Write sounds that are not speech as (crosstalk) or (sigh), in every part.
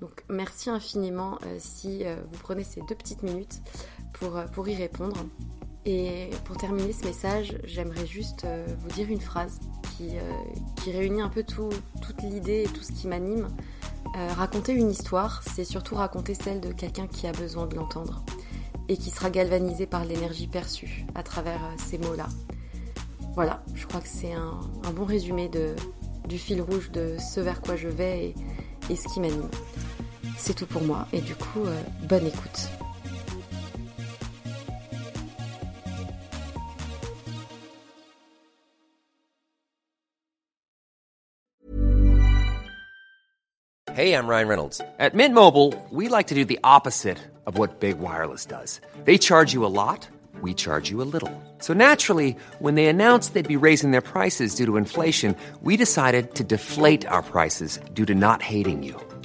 Donc merci infiniment si vous prenez ces deux petites minutes pour, pour y répondre. Et pour terminer ce message, j'aimerais juste euh, vous dire une phrase qui, euh, qui réunit un peu tout, toute l'idée et tout ce qui m'anime. Euh, raconter une histoire, c'est surtout raconter celle de quelqu'un qui a besoin de l'entendre et qui sera galvanisé par l'énergie perçue à travers ces mots-là. Voilà, je crois que c'est un, un, bon résumé de, du fil rouge de ce vers quoi je vais et, et ce qui m'anime. C'est tout pour moi et du coup, euh, bonne écoute. Hey, I'm Ryan Reynolds. At Mint Mobile, we like to do the opposite of what Big Wireless does. They charge you a lot, we charge you a little. So naturally, when they announced they'd be raising their prices due to inflation, we decided to deflate our prices due to not hating you.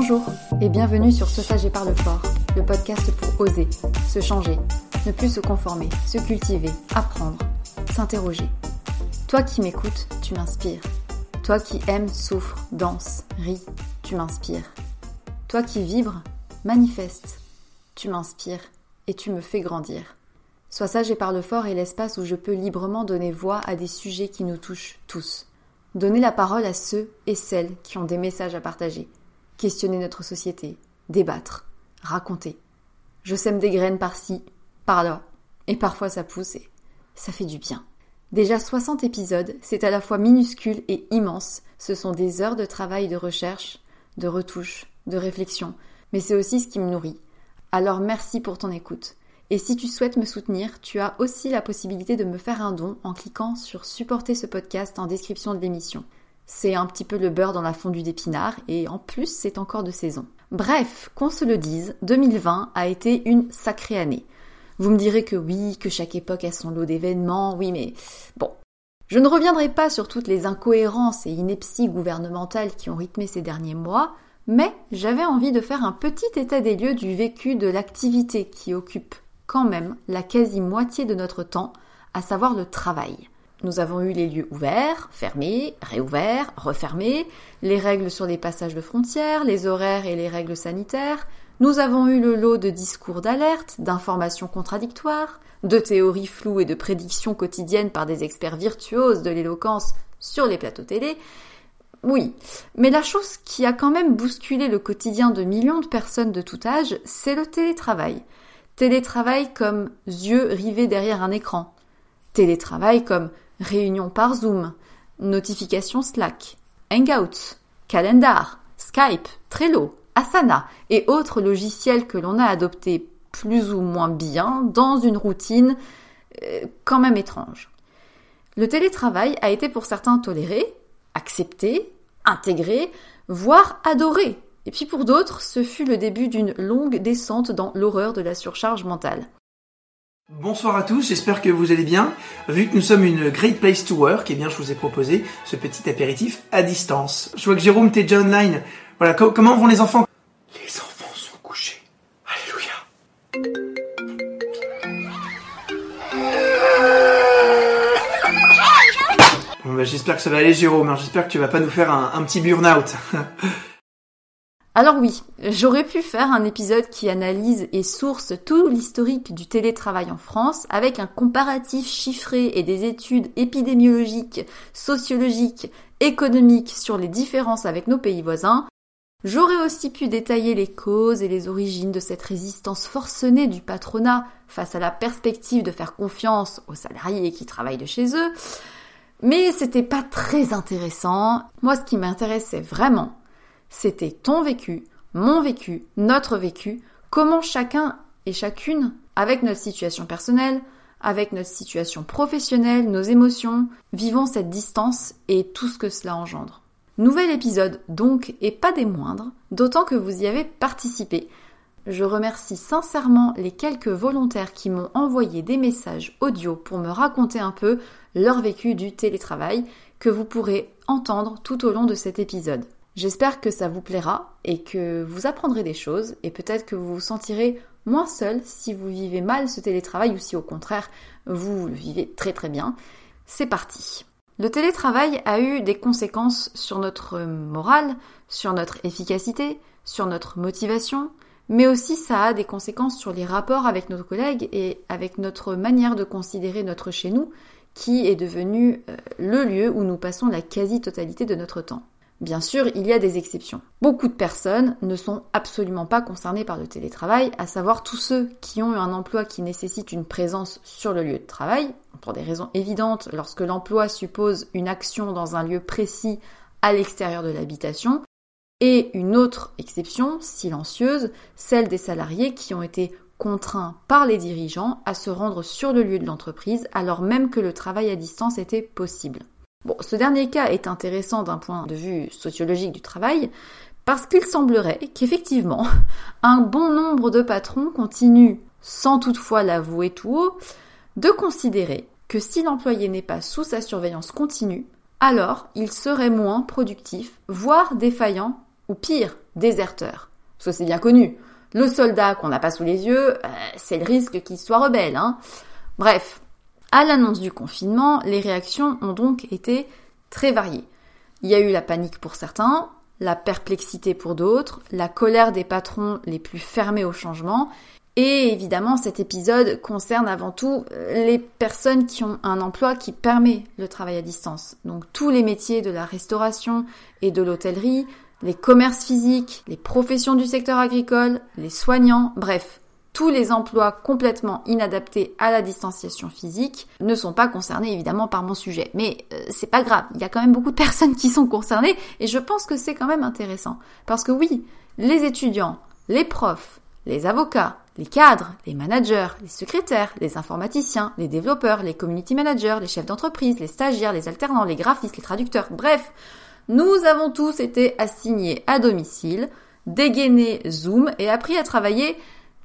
Bonjour et bienvenue sur Ce sage et parle fort, le podcast pour oser, se changer, ne plus se conformer, se cultiver, apprendre, s'interroger. Toi qui m'écoutes, tu m'inspires. Toi qui aimes, souffre, danse, rit, tu m'inspires. Toi qui vibres, manifeste, tu m'inspires et tu me fais grandir. Sois sage et parle fort est l'espace où je peux librement donner voix à des sujets qui nous touchent tous. Donner la parole à ceux et celles qui ont des messages à partager questionner notre société, débattre, raconter. Je sème des graines par-ci, par-là, et parfois ça pousse et ça fait du bien. Déjà 60 épisodes, c'est à la fois minuscule et immense. Ce sont des heures de travail de recherche, de retouche, de réflexion, mais c'est aussi ce qui me nourrit. Alors merci pour ton écoute. Et si tu souhaites me soutenir, tu as aussi la possibilité de me faire un don en cliquant sur supporter ce podcast en description de l'émission. C'est un petit peu le beurre dans la fondue d'épinards et en plus c'est encore de saison. Bref, qu'on se le dise, 2020 a été une sacrée année. Vous me direz que oui, que chaque époque a son lot d'événements, oui mais bon. Je ne reviendrai pas sur toutes les incohérences et inepties gouvernementales qui ont rythmé ces derniers mois, mais j'avais envie de faire un petit état des lieux du vécu de l'activité qui occupe quand même la quasi-moitié de notre temps, à savoir le travail. Nous avons eu les lieux ouverts, fermés, réouverts, refermés, les règles sur les passages de frontières, les horaires et les règles sanitaires. Nous avons eu le lot de discours d'alerte, d'informations contradictoires, de théories floues et de prédictions quotidiennes par des experts virtuoses de l'éloquence sur les plateaux télé. Oui, mais la chose qui a quand même bousculé le quotidien de millions de personnes de tout âge, c'est le télétravail. Télétravail comme yeux rivés derrière un écran. Télétravail comme réunion par Zoom, notification Slack, Hangouts, Calendar, Skype, Trello, Asana et autres logiciels que l'on a adoptés plus ou moins bien dans une routine euh, quand même étrange. Le télétravail a été pour certains toléré, accepté, intégré, voire adoré. Et puis pour d'autres, ce fut le début d'une longue descente dans l'horreur de la surcharge mentale. Bonsoir à tous, j'espère que vous allez bien. Vu que nous sommes une great place to work, eh bien je vous ai proposé ce petit apéritif à distance. Je vois que Jérôme t'es déjà online. Voilà, comment vont les enfants? Les enfants sont couchés. Alléluia. Bon bah j'espère que ça va aller Jérôme, hein. j'espère que tu vas pas nous faire un, un petit burn-out. (laughs) Alors oui, j'aurais pu faire un épisode qui analyse et source tout l'historique du télétravail en France avec un comparatif chiffré et des études épidémiologiques, sociologiques, économiques sur les différences avec nos pays voisins. J'aurais aussi pu détailler les causes et les origines de cette résistance forcenée du patronat face à la perspective de faire confiance aux salariés qui travaillent de chez eux. Mais c'était pas très intéressant. Moi, ce qui m'intéressait vraiment, c'était ton vécu, mon vécu, notre vécu, comment chacun et chacune, avec notre situation personnelle, avec notre situation professionnelle, nos émotions, vivons cette distance et tout ce que cela engendre. Nouvel épisode donc, et pas des moindres, d'autant que vous y avez participé. Je remercie sincèrement les quelques volontaires qui m'ont envoyé des messages audio pour me raconter un peu leur vécu du télétravail que vous pourrez entendre tout au long de cet épisode. J'espère que ça vous plaira et que vous apprendrez des choses et peut-être que vous vous sentirez moins seul si vous vivez mal ce télétravail ou si au contraire vous le vivez très très bien. C'est parti. Le télétravail a eu des conséquences sur notre morale, sur notre efficacité, sur notre motivation, mais aussi ça a des conséquences sur les rapports avec nos collègues et avec notre manière de considérer notre chez nous, qui est devenu euh, le lieu où nous passons la quasi-totalité de notre temps. Bien sûr, il y a des exceptions. Beaucoup de personnes ne sont absolument pas concernées par le télétravail, à savoir tous ceux qui ont un emploi qui nécessite une présence sur le lieu de travail, pour des raisons évidentes, lorsque l'emploi suppose une action dans un lieu précis à l'extérieur de l'habitation, et une autre exception, silencieuse, celle des salariés qui ont été contraints par les dirigeants à se rendre sur le lieu de l'entreprise alors même que le travail à distance était possible. Bon, ce dernier cas est intéressant d'un point de vue sociologique du travail, parce qu'il semblerait qu'effectivement, (laughs) un bon nombre de patrons continuent, sans toutefois l'avouer tout haut, de considérer que si l'employé n'est pas sous sa surveillance continue, alors il serait moins productif, voire défaillant, ou pire, déserteur. Parce que c'est bien connu, le soldat qu'on n'a pas sous les yeux, euh, c'est le risque qu'il soit rebelle. Hein. Bref, à l'annonce du confinement, les réactions ont donc été très variées. Il y a eu la panique pour certains, la perplexité pour d'autres, la colère des patrons les plus fermés au changement, et évidemment cet épisode concerne avant tout euh, les personnes qui ont un emploi qui permet le travail à distance. Donc tous les métiers de la restauration et de l'hôtellerie, les commerces physiques, les professions du secteur agricole, les soignants, bref, tous les emplois complètement inadaptés à la distanciation physique ne sont pas concernés évidemment par mon sujet. Mais euh, c'est pas grave, il y a quand même beaucoup de (laughs) personnes qui sont concernées et je pense que c'est quand même intéressant. Parce que oui, les étudiants, les profs, les avocats, les cadres, les managers, les secrétaires, les informaticiens, les développeurs, les community managers, les chefs d'entreprise, les stagiaires, les alternants, les graphistes, les traducteurs, bref, nous avons tous été assignés à domicile, dégainés Zoom et appris à travailler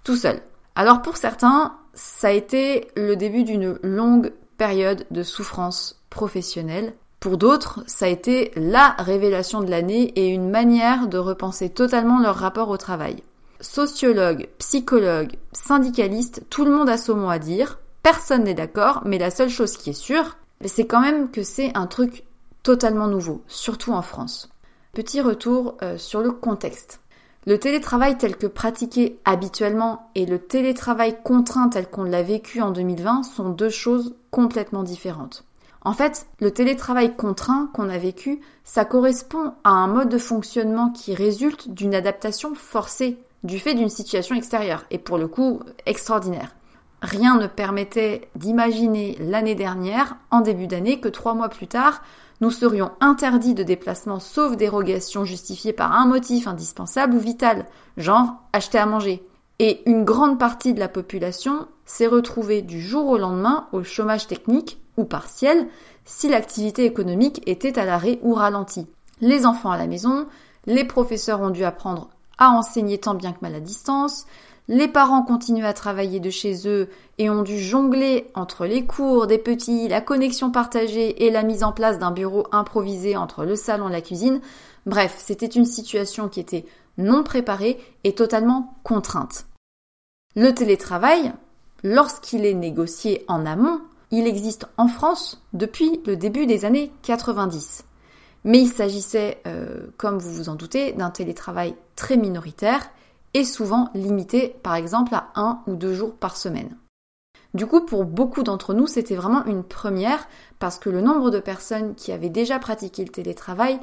tout seul. Alors pour certains, ça a été le début d'une longue période de souffrance professionnelle. Pour d'autres, ça a été la révélation de l'année et une manière de repenser totalement leur rapport au travail. Sociologues, psychologues, syndicalistes, tout le monde a son mot à dire. Personne n'est d'accord, mais la seule chose qui est sûre, c'est quand même que c'est un truc totalement nouveau, surtout en France. Petit retour euh, sur le contexte. Le télétravail tel que pratiqué habituellement et le télétravail contraint tel qu'on l'a vécu en 2020 sont deux choses complètement différentes. En fait, le télétravail contraint qu'on a vécu, ça correspond à un mode de fonctionnement qui résulte d'une adaptation forcée du fait d'une situation extérieure et pour le coup extraordinaire. Rien ne permettait d'imaginer l'année dernière, en début d'année, que trois mois plus tard, nous serions interdits de déplacement sauf dérogation justifiée par un motif indispensable ou vital, genre acheter à manger. Et une grande partie de la population s'est retrouvée du jour au lendemain au chômage technique ou partiel si l'activité économique était à l'arrêt ou ralentie. Les enfants à la maison, les professeurs ont dû apprendre à enseigner tant bien que mal à distance, les parents continuent à travailler de chez eux et ont dû jongler entre les cours des petits, la connexion partagée et la mise en place d'un bureau improvisé entre le salon et la cuisine. Bref, c'était une situation qui était non préparée et totalement contrainte. Le télétravail, lorsqu'il est négocié en amont, il existe en France depuis le début des années 90. Mais il s'agissait, euh, comme vous vous en doutez, d'un télétravail très minoritaire et souvent limité par exemple à un ou deux jours par semaine. Du coup, pour beaucoup d'entre nous, c'était vraiment une première parce que le nombre de personnes qui avaient déjà pratiqué le télétravail,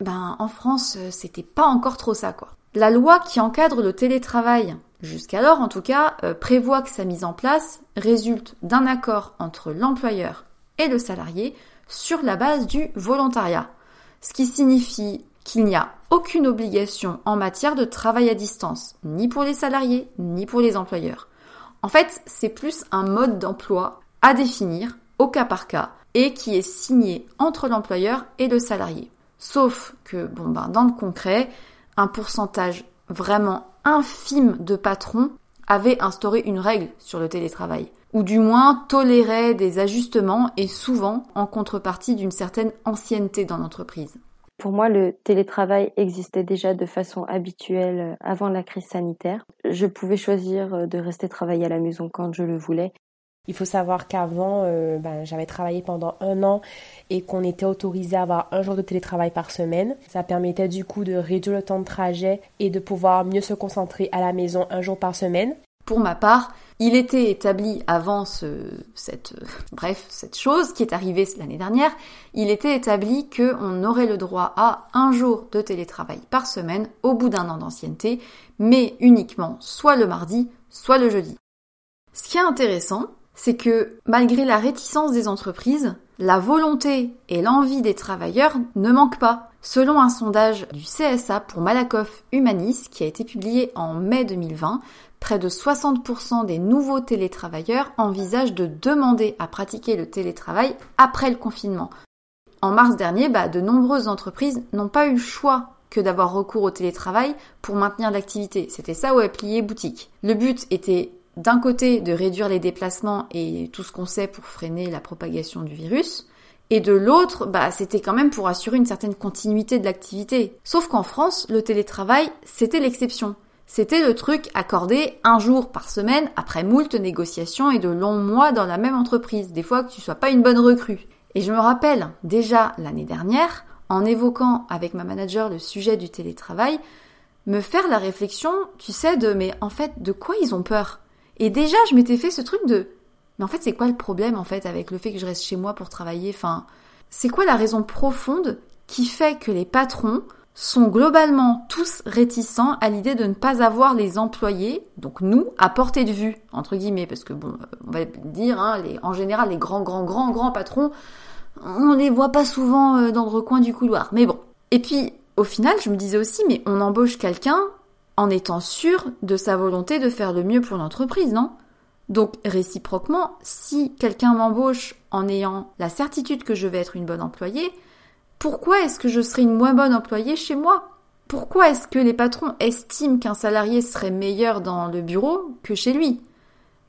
ben en France, euh, c'était pas encore trop ça quoi. La loi qui encadre le télétravail, jusqu'alors en tout cas, euh, prévoit que sa mise en place résulte d'un accord entre l'employeur et le salarié sur la base du volontariat, ce qui signifie qu'il n'y a aucune obligation en matière de travail à distance, ni pour les salariés, ni pour les employeurs. En fait, c'est plus un mode d'emploi à définir au cas par cas et qui est signé entre l'employeur et le salarié. Sauf que, bon, ben, dans le concret, un pourcentage vraiment infime de patrons avait instauré une règle sur le télétravail, ou du moins tolérait des ajustements et souvent en contrepartie d'une certaine ancienneté dans l'entreprise. Pour moi, le télétravail existait déjà de façon habituelle euh, avant la crise sanitaire. Je pouvais choisir euh, de rester travailler à la maison quand je le voulais. Il faut savoir qu'avant, euh, ben, j'avais travaillé pendant un an et qu'on était autorisé à avoir un jour de télétravail par semaine. Ça permettait du coup de réduire le temps de trajet et de pouvoir mieux se concentrer à la maison un jour par semaine. Pour ma part, il était établi avant cette, bref, cette chose qui est arrivée l'année dernière, il était établi qu'on aurait le droit à un jour de télétravail par semaine au bout d'un an d'ancienneté, mais uniquement soit le mardi, soit le jeudi. Ce qui est intéressant, c'est que malgré la réticence des entreprises, la volonté et l'envie des travailleurs ne manquent pas. Selon un sondage du CSA pour Malakoff Humanis qui a été publié en mai 2020, près de 60% des nouveaux télétravailleurs envisagent de demander à pratiquer le télétravail après le confinement. En mars dernier, bah, de nombreuses entreprises n'ont pas eu le choix que d'avoir recours au télétravail pour maintenir l'activité. C'était ça où plié boutique. Le but était d'un côté de réduire les déplacements et tout ce qu'on sait pour freiner la propagation du virus, et de l'autre, bah, c'était quand même pour assurer une certaine continuité de l'activité. Sauf qu'en France, le télétravail, c'était l'exception. C'était le truc accordé un jour par semaine après moult négociations et de longs mois dans la même entreprise, des fois que tu sois pas une bonne recrue. Et je me rappelle déjà l'année dernière, en évoquant avec ma manager le sujet du télétravail, me faire la réflexion, tu sais, de mais en fait, de quoi ils ont peur? Et déjà, je m'étais fait ce truc de mais en fait, c'est quoi le problème en fait avec le fait que je reste chez moi pour travailler? Enfin, c'est quoi la raison profonde qui fait que les patrons sont globalement tous réticents à l'idée de ne pas avoir les employés, donc nous, à portée de vue, entre guillemets, parce que bon, on va dire, hein, les, en général, les grands, grands, grands, grands patrons, on les voit pas souvent euh, dans le recoin du couloir. Mais bon. Et puis, au final, je me disais aussi, mais on embauche quelqu'un en étant sûr de sa volonté de faire le mieux pour l'entreprise, non? Donc réciproquement, si quelqu'un m'embauche en ayant la certitude que je vais être une bonne employée, pourquoi est-ce que je serais une moins bonne employée chez moi? Pourquoi est-ce que les patrons estiment qu'un salarié serait meilleur dans le bureau que chez lui?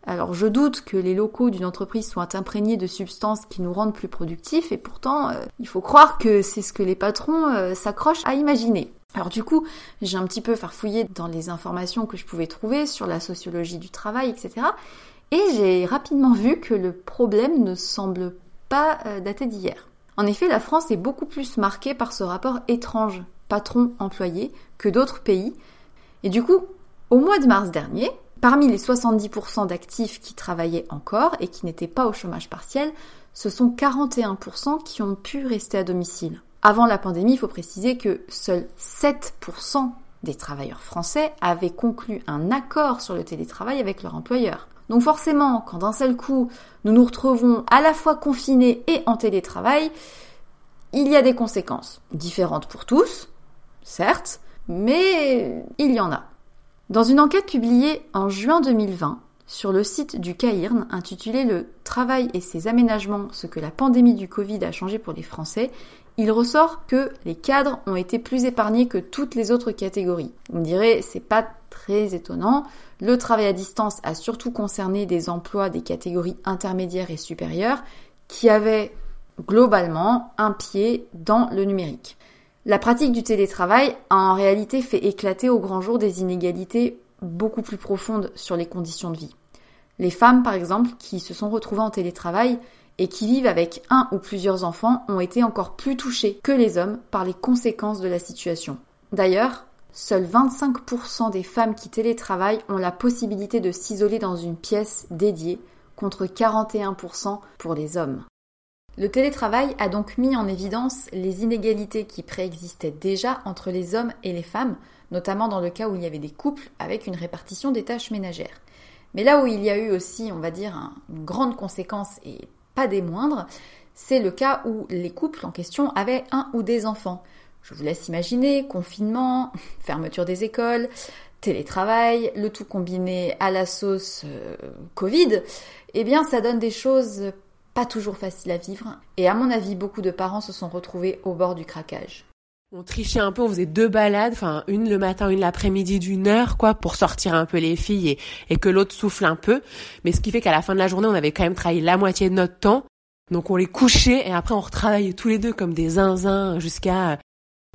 Alors je doute que les locaux d'une entreprise soient imprégnés de substances qui nous rendent plus productifs et pourtant euh, il faut croire que c'est ce que les patrons euh, s'accrochent à imaginer. Alors du coup, j'ai un petit peu farfouillé dans les informations que je pouvais trouver sur la sociologie du travail, etc. Et j'ai rapidement vu que le problème ne semble pas euh, dater d'hier. En effet, la France est beaucoup plus marquée par ce rapport étrange patron-employé que d'autres pays. Et du coup, au mois de mars dernier, parmi les 70% d'actifs qui travaillaient encore et qui n'étaient pas au chômage partiel, ce sont 41% qui ont pu rester à domicile. Avant la pandémie, il faut préciser que seuls 7% des travailleurs français avaient conclu un accord sur le télétravail avec leur employeur. Donc forcément, quand d'un seul coup, nous nous retrouvons à la fois confinés et en télétravail, il y a des conséquences différentes pour tous, certes, mais il y en a. Dans une enquête publiée en juin 2020 sur le site du CAIRN intitulée Le travail et ses aménagements, ce que la pandémie du Covid a changé pour les Français, il ressort que les cadres ont été plus épargnés que toutes les autres catégories. Vous me direz, c'est pas très étonnant. Le travail à distance a surtout concerné des emplois des catégories intermédiaires et supérieures qui avaient globalement un pied dans le numérique. La pratique du télétravail a en réalité fait éclater au grand jour des inégalités beaucoup plus profondes sur les conditions de vie. Les femmes, par exemple, qui se sont retrouvées en télétravail et qui vivent avec un ou plusieurs enfants ont été encore plus touchées que les hommes par les conséquences de la situation. D'ailleurs, seuls 25% des femmes qui télétravaillent ont la possibilité de s'isoler dans une pièce dédiée contre 41% pour les hommes. Le télétravail a donc mis en évidence les inégalités qui préexistaient déjà entre les hommes et les femmes, notamment dans le cas où il y avait des couples avec une répartition des tâches ménagères. Mais là où il y a eu aussi, on va dire, une grande conséquence et pas des moindres, c'est le cas où les couples en question avaient un ou des enfants. Je vous laisse imaginer, confinement, (laughs) fermeture des écoles, télétravail, le tout combiné à la sauce euh, Covid, eh bien ça donne des choses pas toujours facile à vivre. Et à mon avis, beaucoup de parents se sont retrouvés au bord du craquage. On trichait un peu, on faisait deux balades, enfin une le matin, une l'après-midi d'une heure, quoi, pour sortir un peu les filles et, et que l'autre souffle un peu. Mais ce qui fait qu'à la fin de la journée, on avait quand même travaillé la moitié de notre temps. Donc on les couchait et après on retravaillait tous les deux comme des zinzins jusqu'à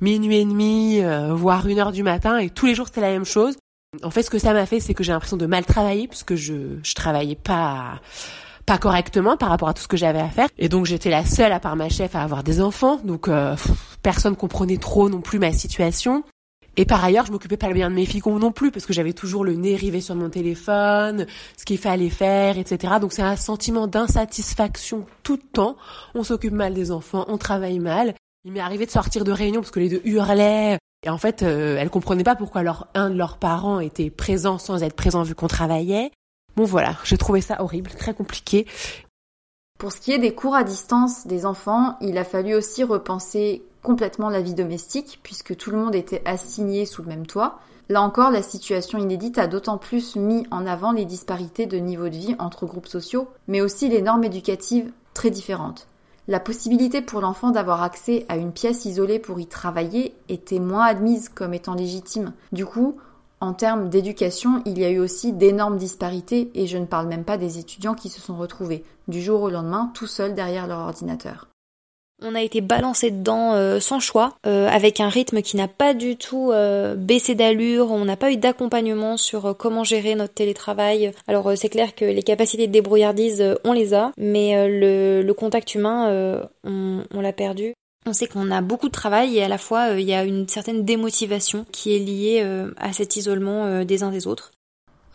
minuit et demi, euh, voire une heure du matin. Et tous les jours c'était la même chose. En fait, ce que ça m'a fait, c'est que j'ai l'impression de mal travailler puisque je je travaillais pas pas correctement par rapport à tout ce que j'avais à faire. Et donc j'étais la seule, à part ma chef, à avoir des enfants. Donc euh, personne comprenait trop non plus ma situation. Et par ailleurs, je m'occupais pas bien de mes filles non plus, parce que j'avais toujours le nez rivé sur mon téléphone, ce qu'il fallait faire, etc. Donc c'est un sentiment d'insatisfaction tout le temps. On s'occupe mal des enfants, on travaille mal. Il m'est arrivé de sortir de réunion parce que les deux hurlaient. Et en fait, euh, elles comprenaient pas pourquoi leur, un de leurs parents était présent sans être présent vu qu'on travaillait. Bon voilà, j'ai trouvé ça horrible, très compliqué. Pour ce qui est des cours à distance des enfants, il a fallu aussi repenser complètement la vie domestique, puisque tout le monde était assigné sous le même toit. Là encore, la situation inédite a d'autant plus mis en avant les disparités de niveau de vie entre groupes sociaux, mais aussi les normes éducatives très différentes. La possibilité pour l'enfant d'avoir accès à une pièce isolée pour y travailler était moins admise comme étant légitime. Du coup, en termes d'éducation, il y a eu aussi d'énormes disparités et je ne parle même pas des étudiants qui se sont retrouvés du jour au lendemain tout seuls derrière leur ordinateur. On a été balancé dedans euh, sans choix, euh, avec un rythme qui n'a pas du tout euh, baissé d'allure. On n'a pas eu d'accompagnement sur comment gérer notre télétravail. Alors c'est clair que les capacités de débrouillardise, on les a, mais le, contact humain, on l'a perdu. On sait qu'on a beaucoup de travail et à la fois euh, il y a une certaine démotivation qui est liée euh, à cet isolement euh, des uns des autres.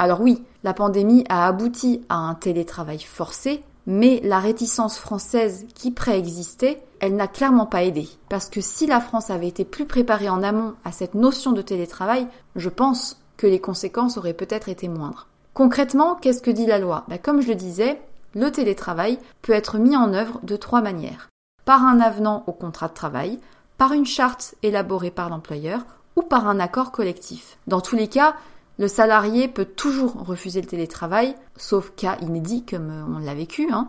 Alors oui, la pandémie a abouti à un télétravail forcé, mais la réticence française qui préexistait, elle n'a clairement pas aidé. Parce que si la France avait été plus préparée en amont à cette notion de télétravail, je pense que les conséquences auraient peut-être été moindres. Concrètement, qu'est-ce que dit la loi? Ben, Comme je le disais, le télétravail peut être mis en œuvre de trois manières par un avenant au contrat de travail, par une charte élaborée par l'employeur ou par un accord collectif. Dans tous les cas, le salarié peut toujours refuser le télétravail, sauf cas inédit comme euh, on l'a vécu. Hein.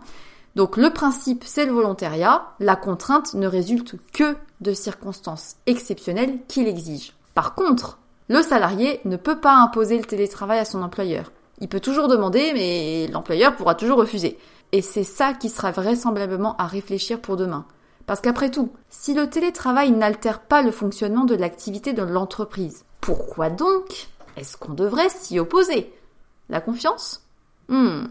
Donc le principe, c'est le volontariat. La contrainte ne résulte que de circonstances exceptionnelles qui l'exigent. Par contre, le salarié ne peut pas imposer le télétravail à son employeur. Il peut toujours demander, mais l'employeur pourra toujours refuser. Et c'est ça qui sera vraisemblablement à réfléchir pour demain. Parce qu'après tout, si le télétravail n'altère pas le fonctionnement de l'activité de l'entreprise, pourquoi donc est-ce qu'on devrait s'y opposer? La confiance? Hmm.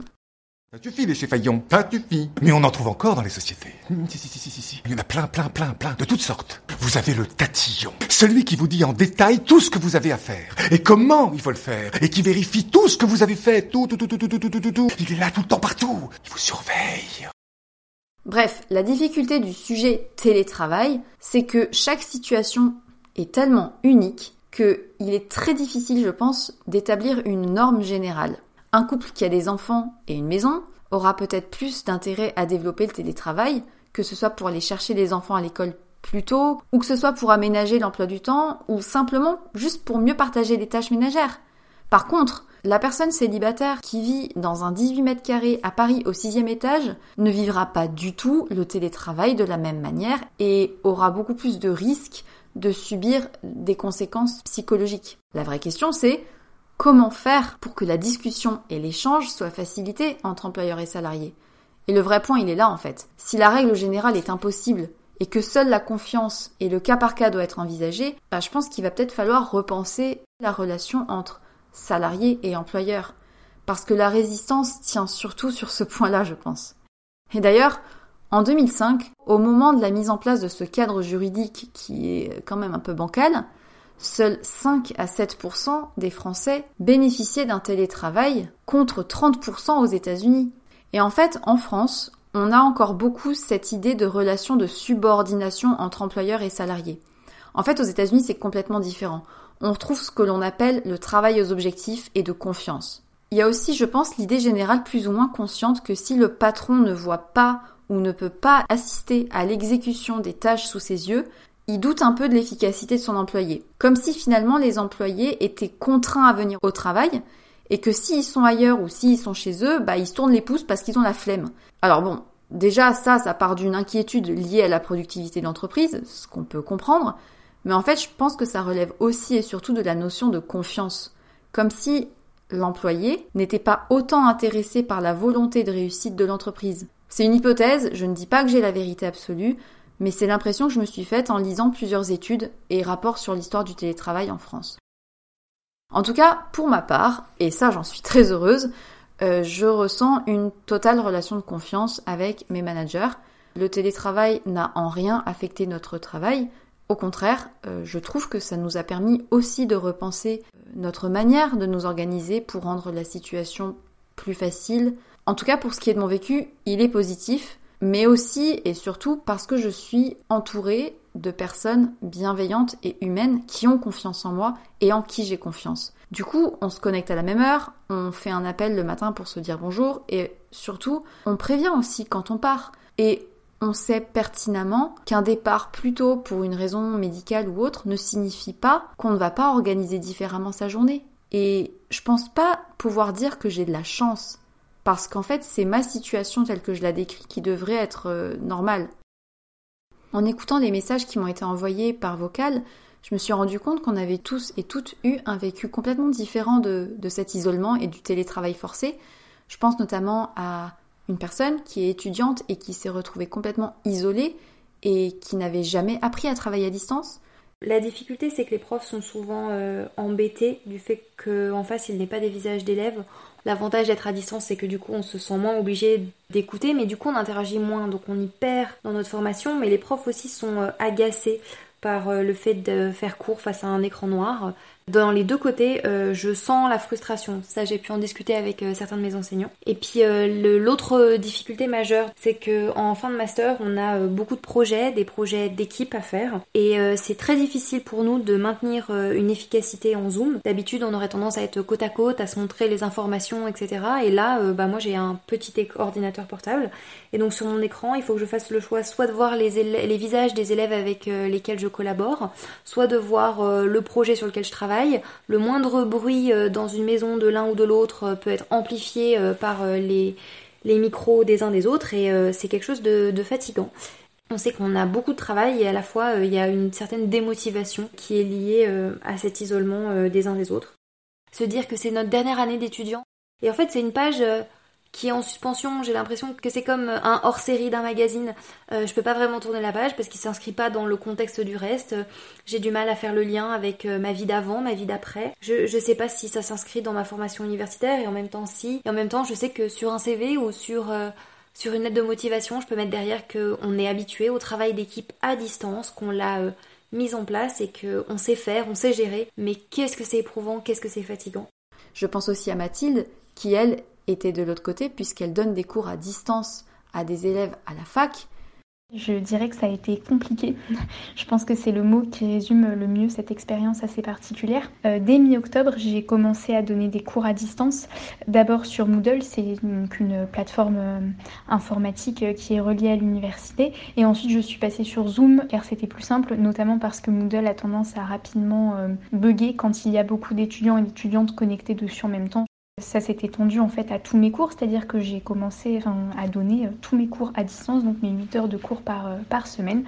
Ça suffit les Fayon, ça suffit. Mais on en trouve encore dans les sociétés. Hum, si, si, si, si, si. Il y en a plein, plein, plein, plein, de toutes sortes. Vous avez le tatillon, celui qui vous dit en détail tout ce que vous avez à faire et comment il faut le faire et qui vérifie tout ce que vous avez fait, tout, tout, tout, tout, tout, tout, tout, tout, tout. Il est là tout le temps partout. Il vous surveille. Bref, la difficulté du sujet télétravail, c'est que chaque situation est tellement unique qu'il est très difficile, je pense, d'établir une norme générale. Un couple qui a des enfants et une maison aura peut-être plus d'intérêt à développer le télétravail, que ce soit pour aller chercher les enfants à l'école plus tôt, ou que ce soit pour aménager l'emploi du temps, ou simplement juste pour mieux partager les tâches ménagères. Par contre, la personne célibataire qui vit dans un 18 mètres carrés à Paris au sixième étage ne vivra pas du tout le télétravail de la même manière et aura beaucoup plus de risques de subir des conséquences psychologiques. La vraie question c'est comment faire pour que la discussion et l'échange soient facilités entre employeurs et salariés? Et le vrai point il est là en fait. Si la règle générale est impossible et que seule la confiance et le cas par cas doit être envisagé, bah, je pense qu'il va peut-être falloir repenser la relation entre salariés et employeurs. Parce que la résistance tient surtout sur ce point-là, je pense. Et d'ailleurs, en 2005, au moment de la mise en place de ce cadre juridique qui est quand même un peu bancal, seuls 5 à 7% des Français bénéficiaient d'un télétravail contre 30% aux États-Unis. Et en fait, en France, on a encore beaucoup cette idée de relation de subordination entre employeurs et salariés. En fait, aux États-Unis, c'est complètement différent. On retrouve ce que l'on appelle le travail aux objectifs et de confiance. Il y a aussi, je pense, l'idée générale plus ou moins consciente que si le patron ne voit pas ou ne peut pas assister à l'exécution des tâches sous ses yeux, il doute un peu de l'efficacité de son employé. Comme si finalement les employés étaient contraints à venir au travail et que s'ils sont ailleurs ou s'ils sont chez eux, bah ils se tournent les pouces parce qu'ils ont la flemme. Alors bon, déjà ça, ça part d'une inquiétude liée à la productivité de l'entreprise, ce qu'on peut comprendre, mais en fait je pense que ça relève aussi et surtout de la notion de confiance. Comme si l'employé n'était pas autant intéressé par la volonté de réussite de l'entreprise. C'est une hypothèse, je ne dis pas que j'ai la vérité absolue, mais c'est l'impression que je me suis faite en lisant plusieurs études et rapports sur l'histoire du télétravail en France. En tout cas, pour ma part, et ça j'en suis (laughs) très heureuse, euh, je ressens une totale relation de confiance avec mes managers. Le télétravail n'a en rien affecté notre travail. Au contraire, euh, je trouve que ça nous a permis aussi de repenser notre manière de nous organiser pour rendre la situation plus facile, en tout cas, pour ce qui est de mon vécu, il est positif, mais aussi et surtout parce que je suis entourée de personnes bienveillantes et humaines qui ont confiance en moi et en qui j'ai confiance. Du coup, on se connecte à la même heure, on fait un appel le matin pour se dire bonjour et surtout, on prévient aussi quand on part. Et on sait pertinemment qu'un départ plus tôt pour une raison médicale ou autre ne signifie pas qu'on ne va pas organiser différemment sa journée. Et je pense pas pouvoir dire que j'ai de la chance parce qu'en fait c'est ma situation telle que je la décris qui devrait être euh, normale. En écoutant les messages qui m'ont été envoyés par vocal, je me suis rendu compte qu'on avait tous et toutes eu un vécu complètement différent de, cet isolement et du télétravail forcé. Je pense notamment à une personne qui est étudiante et qui s'est retrouvée complètement isolée et qui n'avait jamais appris à travailler à distance. La difficulté, c'est que les profs sont souvent euh, embêtés du fait qu'en face, il n'est pas des visages d'élèves. L'avantage d'être à distance, c'est que du coup, on se sent moins obligé d'écouter, mais du coup, on interagit moins, donc on y perd dans notre formation. Mais les profs aussi sont euh, agacés par euh, le fait de faire cours face à un écran noir. Dans les deux côtés, euh, je sens la frustration. Ça, j'ai pu en discuter avec euh, certains de mes enseignants. Et puis euh, l'autre difficulté majeure, c'est que en fin de master, on a beaucoup de projets, des projets d'équipe à faire, et c'est très difficile pour nous de maintenir une efficacité en Zoom. D'habitude, on aurait tendance à être côte à côte, à se montrer les informations, etc. Et là, bah moi, j'ai un petit ordinateur portable, et donc sur mon écran, il faut que je fasse le choix soit de voir les, les visages des élèves avec lesquels je collabore, soit de voir le projet sur lequel je travaille le moindre bruit euh, dans une maison de l'un ou de l'autre euh, peut être amplifié euh, par les, micros des uns des autres et c'est quelque chose de, fatigant. On sait qu'on a beaucoup de travail et à la fois il y a une certaine démotivation qui est liée à cet isolement des uns des autres. Se dire que c'est notre dernière année d'étudiant. Et en fait c'est une page qui est en suspension. J'ai l'impression que c'est comme un hors-série d'un magazine. Euh, je peux pas vraiment tourner la page parce qu'il s'inscrit pas dans le contexte du reste. J'ai du mal à faire le lien avec euh, ma vie d'avant, ma vie d'après. Je, je sais pas si ça s'inscrit dans ma formation universitaire et en même temps si. Et en même temps, je sais que sur un CV ou sur euh, sur une lettre de motivation, je peux mettre derrière qu'on est habitué au travail d'équipe à distance, qu'on l'a euh, mise en place et qu'on sait faire, on sait gérer. Mais qu'est-ce que c'est éprouvant, qu'est-ce que c'est fatigant? Je pense aussi à Mathilde, qui elle était de l'autre côté, puisqu'elle donne des cours à distance à des élèves à la fac. Je dirais que ça a été compliqué. Je pense que c'est le mot qui résume le mieux cette expérience assez particulière. Euh, dès mi-octobre, j'ai commencé à donner des cours à distance. D'abord sur Moodle, c'est donc une plateforme euh, informatique euh, qui est reliée à l'université. Et ensuite, je suis passée sur Zoom car c'était plus simple, notamment parce que Moodle a tendance à rapidement bugger quand il y a beaucoup d'étudiants et d'étudiantes connectés dessus en même temps. Ça s'est étendu en fait à tous mes cours, c'est-à-dire que j'ai commencé à donner euh, tous mes cours à distance, donc mes 8 heures de cours par, euh, par semaine.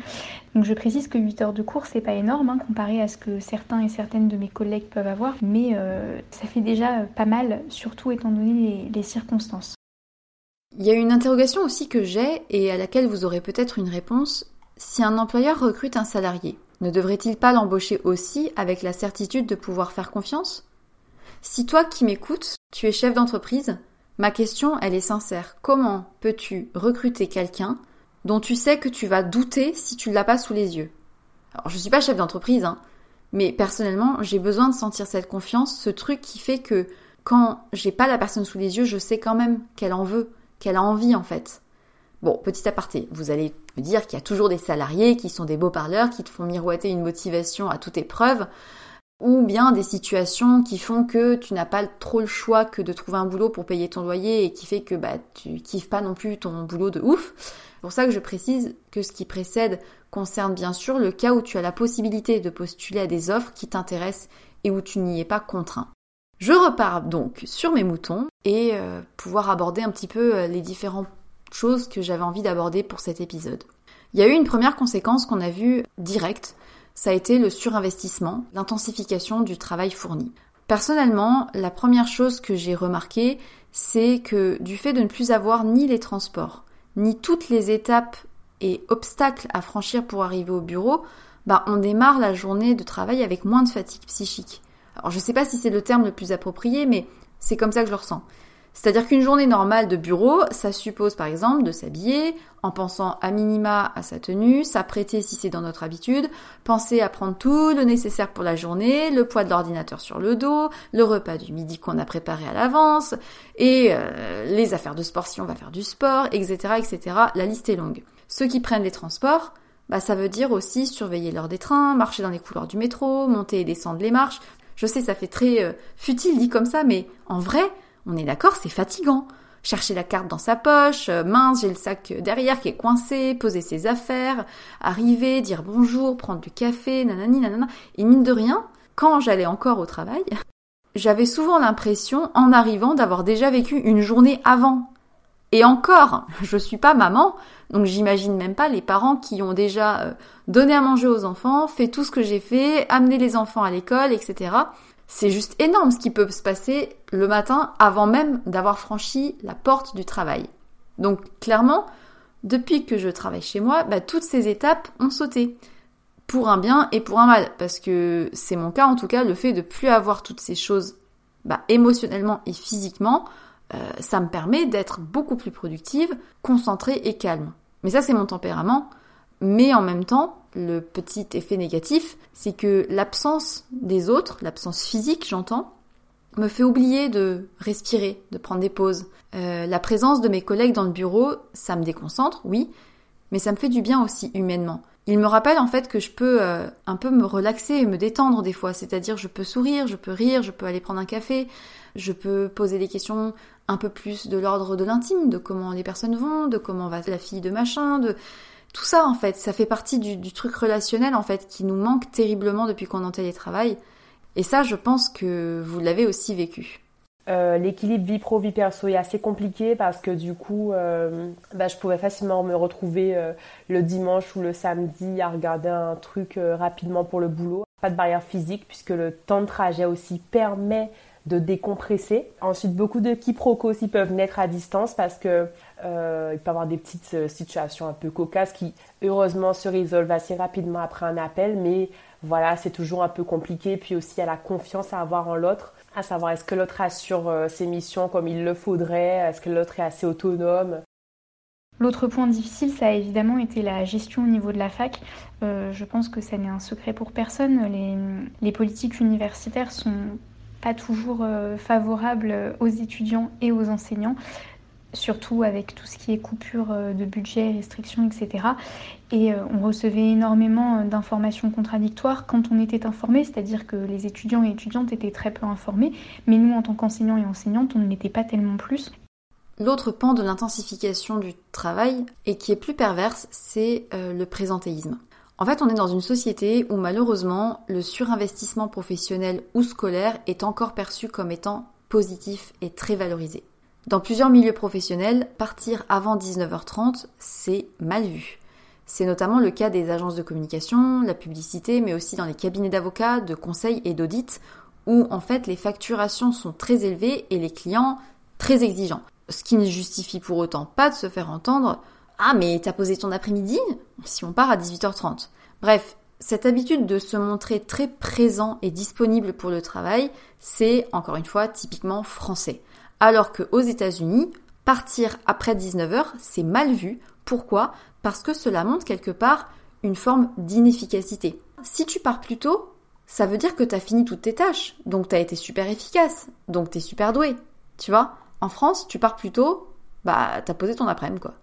Donc je précise que 8 heures de cours, c'est pas énorme hein, comparé à ce que certains et certaines de mes collègues peuvent avoir, mais euh, ça fait déjà pas mal, surtout étant donné les, les circonstances. Il y a une interrogation aussi que j'ai et à laquelle vous aurez peut-être une réponse. Si un employeur recrute un salarié, ne devrait-il pas l'embaucher aussi avec la certitude de pouvoir faire confiance? Si toi qui m'écoutes, tu es chef d'entreprise, ma question, elle est sincère. Comment peux-tu recruter quelqu'un dont tu sais que tu vas douter si tu ne l'as pas sous les yeux? Alors, je suis pas chef d'entreprise, hein, mais personnellement, j'ai besoin de sentir cette confiance, ce truc qui fait que quand j'ai pas la personne sous les yeux, je sais quand même qu'elle en veut, qu'elle a envie en fait. Bon, petit aparté, vous allez me dire qu'il y a toujours des salariés qui sont des beaux parleurs, qui te font miroiter une motivation à toute épreuve ou bien des situations qui font que tu n'as pas trop le choix que de trouver un boulot pour payer ton loyer et qui fait que bah, tu kiffes pas non plus ton boulot de ouf. C'est pour ça que je précise que ce qui précède concerne bien sûr le cas où tu as la possibilité de postuler à des offres qui t'intéressent et où tu n'y es pas contraint. Je repars donc sur mes moutons et euh, pouvoir aborder un petit peu euh, les différentes choses que j'avais envie d'aborder pour cet épisode. Il y a eu une première conséquence qu'on a vue directe, ça a été le surinvestissement, l'intensification du travail fourni. Personnellement, la première chose que j'ai remarqué, c'est que du fait de ne plus avoir ni les transports, ni toutes les étapes et obstacles à franchir pour arriver au bureau, bah on démarre la journée de travail avec moins de fatigue psychique. Alors je sais pas si c'est le terme le plus approprié, mais c'est comme ça que je le ressens. C'est-à-dire qu'une journée normale de bureau, ça suppose par exemple de s'habiller en pensant à minima à sa tenue, s'apprêter si c'est dans notre habitude, penser à prendre tout le nécessaire pour la journée, le poids de l'ordinateur sur le dos, le repas du midi qu'on a préparé à l'avance, et euh, les affaires de sport si on va faire du sport, etc., etc. La liste est longue. Ceux qui prennent les transports, bah, ça veut dire aussi surveiller l'heure des trains, marcher dans les couloirs du métro, monter et descendre les marches. Je sais, ça fait très euh, futile dit comme ça, mais en vrai, on est d'accord, c'est fatigant. Chercher la carte dans sa poche, euh, mince, j'ai le sac derrière qui est coincé, poser ses affaires, arriver, dire bonjour, prendre du café, nanani, nanana. Et mine de rien, quand j'allais encore au travail, j'avais souvent l'impression, en arrivant, d'avoir déjà vécu une journée avant. Et encore, (laughs) je suis pas maman, donc j'imagine même pas les parents qui ont déjà euh, donné à manger aux enfants, fait tout ce que j'ai fait, amené les enfants à l'école, etc. C'est juste énorme ce qui peut se passer le matin avant même d'avoir franchi la porte du travail. Donc clairement, depuis que je travaille chez moi, bah, toutes ces étapes ont sauté. Pour un bien et pour un mal. Parce que c'est mon cas en tout cas, le fait de plus avoir toutes ces choses bah, émotionnellement et physiquement, euh, ça me permet d'être beaucoup plus productive, concentrée et calme. Mais ça c'est mon tempérament. Mais en même temps, le petit effet négatif, c'est que l'absence des autres, l'absence physique j'entends, me fait oublier de respirer, de prendre des pauses. Euh, la présence de mes collègues dans le bureau, ça me déconcentre, oui, mais ça me fait du bien aussi humainement. Il me rappelle en fait que je peux euh, un peu me relaxer et me détendre des fois, c'est-à-dire je peux sourire, je peux rire, je peux aller prendre un café, je peux poser des questions un peu plus de l'ordre de l'intime, de comment les personnes vont, de comment va la fille de machin, de tout ça en fait, ça fait partie du, truc relationnel en fait qui nous manque terriblement depuis qu'on est en télétravail. Et ça, je pense que vous l'avez aussi vécu. Euh, l'équilibre vie pro vie perso est assez compliqué parce que du coup euh, bah, je pouvais facilement me retrouver euh, le dimanche ou le samedi à regarder un truc rapidement pour le boulot Pas de barrière physique puisque le temps de trajet aussi permet de décompresser. Ensuite, beaucoup de quiproquos aussi peuvent naître à distance parce que euh, il peut y avoir des petites euh, situations un peu cocasses qui, heureusement, se résolvent assez rapidement après un appel, mais voilà, c'est toujours un peu compliqué. Puis aussi, il y a la confiance à avoir en l'autre, à savoir est-ce que l'autre assure euh, ses missions comme il le faudrait, est-ce que l'autre est assez autonome? L'autre point difficile, ça a évidemment été la gestion au niveau de la fac. je pense que ça n'est un secret pour personne. Les, les politiques universitaires sont pas toujours favorables aux étudiants et aux enseignants surtout avec tout ce qui est coupure euh, de budget, restrictions, etc. Et euh, on recevait énormément euh, d'informations contradictoires quand on était informé, c'est-à-dire que les étudiants et étudiantes étaient très peu informés, mais nous, en tant qu'enseignants et enseignantes, on ne l'était pas tellement plus. L'autre pan de l'intensification du travail, et qui est plus perverse, c'est le présentéisme. En fait, on est dans une société où malheureusement, le surinvestissement professionnel ou scolaire est encore perçu comme étant positif et très valorisé. Dans plusieurs milieux professionnels, partir avant 19h30, c'est mal vu. C'est notamment le cas des agences de communication, la publicité, mais aussi dans les cabinets d'avocats, de conseil et d'audit, où en fait les facturations sont très élevées et les clients très exigeants. Ce qui ne justifie pour autant pas de se faire entendre Ah mais t'as posé ton après-midi? Si on part à 18h30. Bref, cette habitude de se montrer très présent et disponible pour le travail, c'est encore une fois typiquement français. Alors qu'aux États-Unis, partir après 19h, c'est mal vu. Pourquoi? Parce que cela montre quelque part une forme d'inefficacité. Si tu pars plus tôt, ça veut dire que tu as fini toutes tes tâches, donc tu as été super efficace, donc tu es super doué. Tu vois? En France, tu pars plus tôt, bah t'as posé ton après-midi quoi.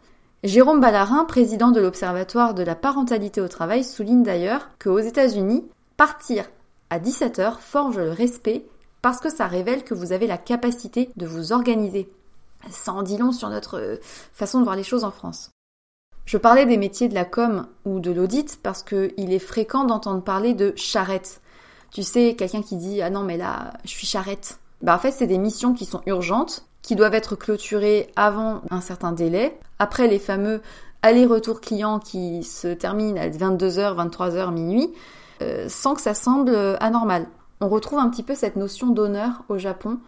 Jérôme Ballarin, président de l'Observatoire de la parentalité au travail, souligne d'ailleurs qu'aux États-Unis, partir à 17h forge le respect parce que ça révèle que vous avez la capacité de vous organiser. Ça en dit long sur notre euh, façon de voir les choses en France. Je parlais des métiers de la com ou de l'audit parce qu'il est fréquent d'entendre parler de charrette. Tu sais, quelqu'un qui dit Ah non, mais là, je suis charrette. Bah, en fait, c'est des missions qui sont urgentes, qui doivent être clôturées avant un certain délai. Après les fameux allers-retours clients qui se terminent à 22h, 23h, minuit, euh, sans que ça semble anormal. On retrouve un petit peu cette notion d'honneur au Japon.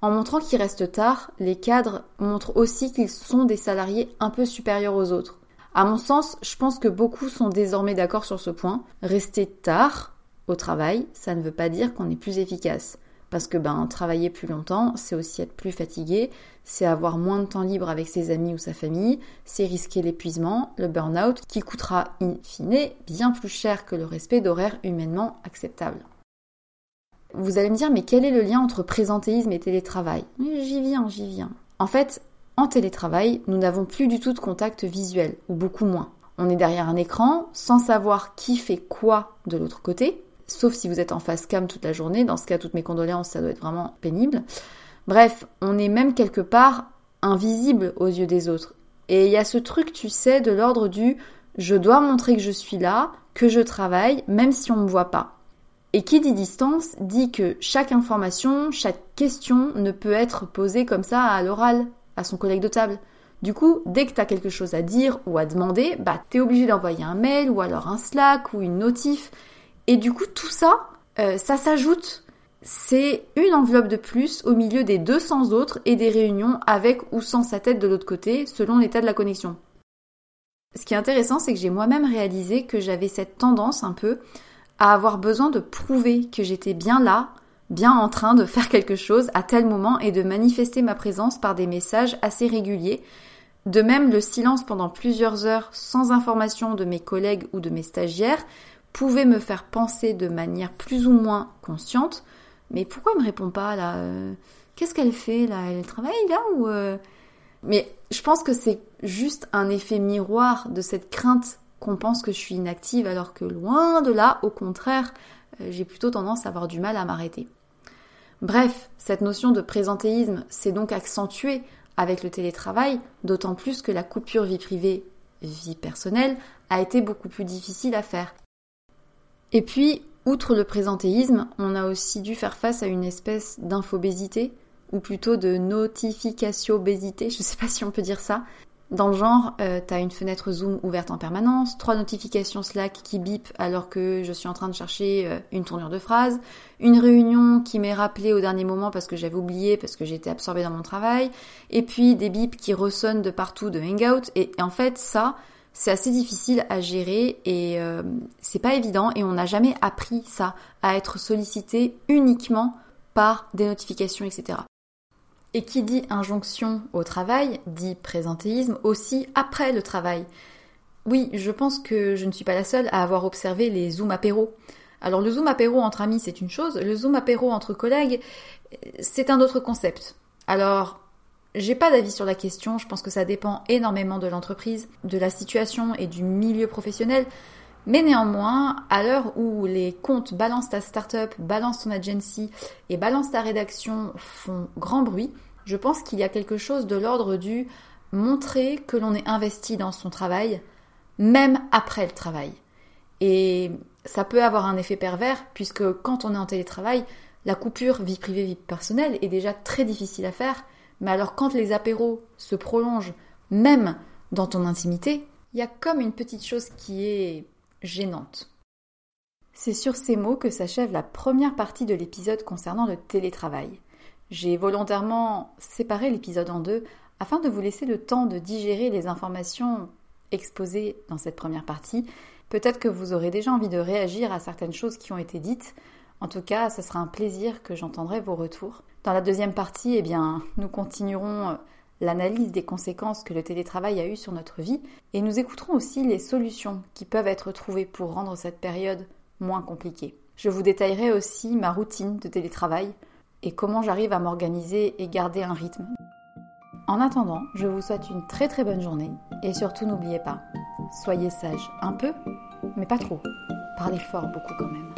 En montrant qu'ils restent tard, les cadres montrent aussi qu'ils sont des salariés un peu supérieurs aux autres. À mon sens, je pense que beaucoup sont désormais d'accord sur ce point. Rester tard au travail, ça ne veut pas dire qu'on est plus efficace. Parce que ben, travailler plus longtemps, c'est aussi être plus fatigué, c'est avoir moins de temps libre avec ses amis ou sa famille, c'est risquer l'épuisement, le burn-out, qui coûtera in fine bien plus cher que le respect d'horaires humainement acceptables. Vous allez me dire, mais quel est le lien entre présentéisme et télétravail? J'y viens, j'y viens. En fait, en télétravail, nous n'avons plus du tout de contact visuel, ou beaucoup moins. On est derrière un écran, sans savoir qui fait quoi de l'autre côté, sauf si vous êtes en face cam toute la journée. Dans ce cas, toutes mes condoléances, ça doit être vraiment pénible. Bref, on est même quelque part invisible aux yeux des autres. Et il y a ce truc, tu sais, de l'ordre du je dois montrer que je suis là, que je travaille, même si on ne me voit pas. Et qui dit distance dit que chaque information, chaque question ne peut être posée comme ça à l'oral, à son collègue de table. Du coup, dès que tu quelque chose à dire ou à demander, bah t'es obligé d'envoyer un mail ou alors un Slack ou une notif. Et du coup, tout ça, euh, ça s'ajoute. C'est une enveloppe de plus au milieu des 200 autres et des réunions avec ou sans sa tête de l'autre côté, selon l'état de la connexion. Ce qui est intéressant, c'est que j'ai moi-même réalisé que j'avais cette tendance un peu à avoir besoin de prouver que j'étais bien là, bien en train de faire quelque chose à tel moment et de manifester ma présence par des messages assez réguliers. De même, le silence pendant plusieurs heures sans information de mes collègues ou de mes stagiaires pouvait me faire penser de manière plus ou moins consciente, mais pourquoi elle me répond pas là euh, Qu'est-ce qu'elle fait là Elle travaille là ou euh? Mais je pense que c'est juste un effet miroir de cette crainte qu'on pense que je suis inactive alors que loin de là, au contraire, euh, j'ai plutôt tendance à avoir du mal à m'arrêter. Bref, cette notion de présentéisme s'est donc accentuée avec le télétravail, d'autant plus que la coupure vie privée, vie personnelle, a été beaucoup plus difficile à faire. Et puis, outre le présentéisme, on a aussi dû faire face à une espèce d'infobésité, ou plutôt de notification-obésité, je ne sais pas si on peut dire ça, Dans le genre, euh, t'as une fenêtre Zoom ouverte en permanence, trois notifications Slack qui bip alors que je suis en train de chercher euh, une tournure de phrase, une réunion qui m'est rappelée au dernier moment parce que j'avais oublié, parce que j'étais absorbée dans mon travail, et puis des bips qui ressonnent de partout de Hangout. Et, en fait, ça, c'est assez difficile à gérer et euh, c'est pas évident et on n'a jamais appris ça, à être sollicité uniquement par des notifications, etc. Et qui dit injonction au travail dit présentéisme aussi après le travail. Oui, je pense que je ne suis pas la seule à avoir observé les Zoom apéros. Alors le Zoom apéro entre amis, c'est une chose, le Zoom apéro entre collègues, c'est un autre concept. Alors, j'ai pas d'avis sur la question, je pense que ça dépend énormément de l'entreprise, de la situation et du milieu professionnel. Mais néanmoins, à l'heure où les comptes Balance ta startup, Balance ton agency et Balance ta rédaction font grand bruit, je pense qu'il y a quelque chose de l'ordre du montrer que l'on est investi dans son travail, même après le travail. Et ça peut avoir un effet pervers, puisque quand on est en télétravail, la coupure vie privée, vie personnelle est déjà très difficile à faire. Mais alors quand les apéros se prolongent, même dans ton intimité, il y a comme une petite chose qui est gênante. C'est sur ces mots que s'achève la première partie de l'épisode concernant le télétravail. J'ai volontairement séparé l'épisode en deux afin de vous laisser le temps de digérer les informations exposées dans cette première partie. Peut-être que vous aurez déjà envie de réagir à certaines choses qui ont été dites. En tout cas, ce sera un plaisir que j'entendrai vos retours. Dans la deuxième partie, eh bien, nous continuerons l'analyse des conséquences que le télétravail a eues sur notre vie et nous écouterons aussi les solutions qui peuvent être trouvées pour rendre cette période moins compliquée. Je vous détaillerai aussi ma routine de télétravail et comment j'arrive à m'organiser et garder un rythme. En attendant, je vous souhaite une très très bonne journée et surtout n'oubliez pas, soyez sage un peu, mais pas trop. Parlez fort beaucoup quand même.